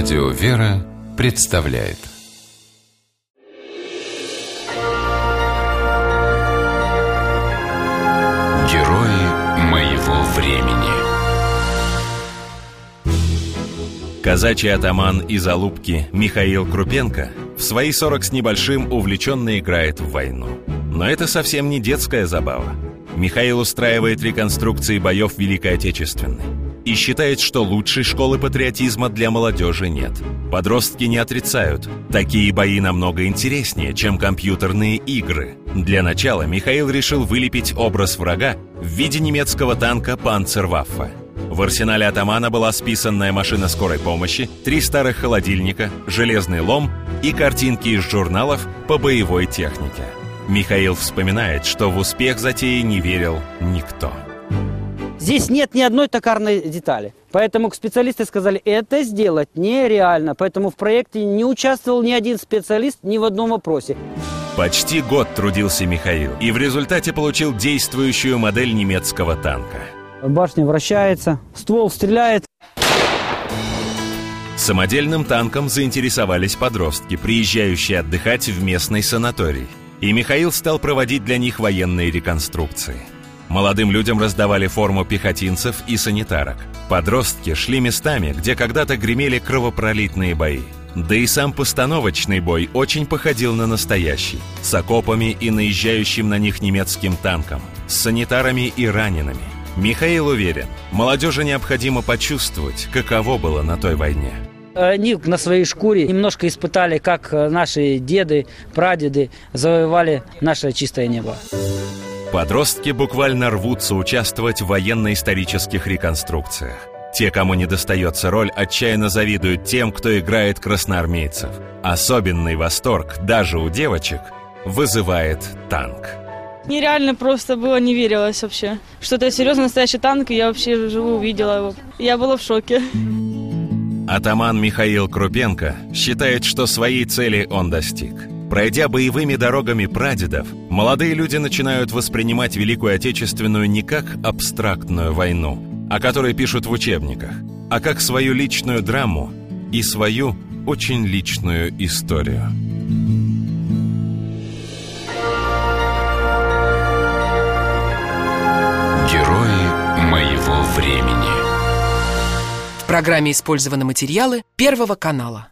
Радио «Вера» представляет Герои моего времени Казачий атаман из Алубки Михаил Крупенко в свои 40 с небольшим увлеченно играет в войну. Но это совсем не детская забава. Михаил устраивает реконструкции боев Великой Отечественной и считает, что лучшей школы патриотизма для молодежи нет. Подростки не отрицают. Такие бои намного интереснее, чем компьютерные игры. Для начала Михаил решил вылепить образ врага в виде немецкого танка «Панцерваффе». В арсенале атамана была списанная машина скорой помощи, три старых холодильника, железный лом и картинки из журналов по боевой технике. Михаил вспоминает, что в успех затеи не верил никто. Здесь нет ни одной токарной детали. Поэтому специалисты сказали, это сделать нереально. Поэтому в проекте не участвовал ни один специалист ни в одном вопросе. Почти год трудился Михаил и в результате получил действующую модель немецкого танка. Башня вращается, ствол стреляет. Самодельным танком заинтересовались подростки, приезжающие отдыхать в местный санаторий. И Михаил стал проводить для них военные реконструкции. Молодым людям раздавали форму пехотинцев и санитарок. Подростки шли местами, где когда-то гремели кровопролитные бои. Да и сам постановочный бой очень походил на настоящий, с окопами и наезжающим на них немецким танком, с санитарами и ранеными. Михаил уверен, молодежи необходимо почувствовать, каково было на той войне. Они на своей шкуре немножко испытали, как наши деды, прадеды завоевали наше чистое небо. Подростки буквально рвутся участвовать в военно-исторических реконструкциях. Те, кому не достается роль, отчаянно завидуют тем, кто играет красноармейцев. Особенный восторг, даже у девочек, вызывает танк. Нереально просто было, не верилось вообще. Что это серьезно настоящий танк, и я вообще вживую увидела его. Я была в шоке. Атаман Михаил Крупенко считает, что своей цели он достиг. Пройдя боевыми дорогами прадедов, молодые люди начинают воспринимать Великую Отечественную не как абстрактную войну, о которой пишут в учебниках, а как свою личную драму и свою очень личную историю. Герои моего времени В программе использованы материалы Первого канала.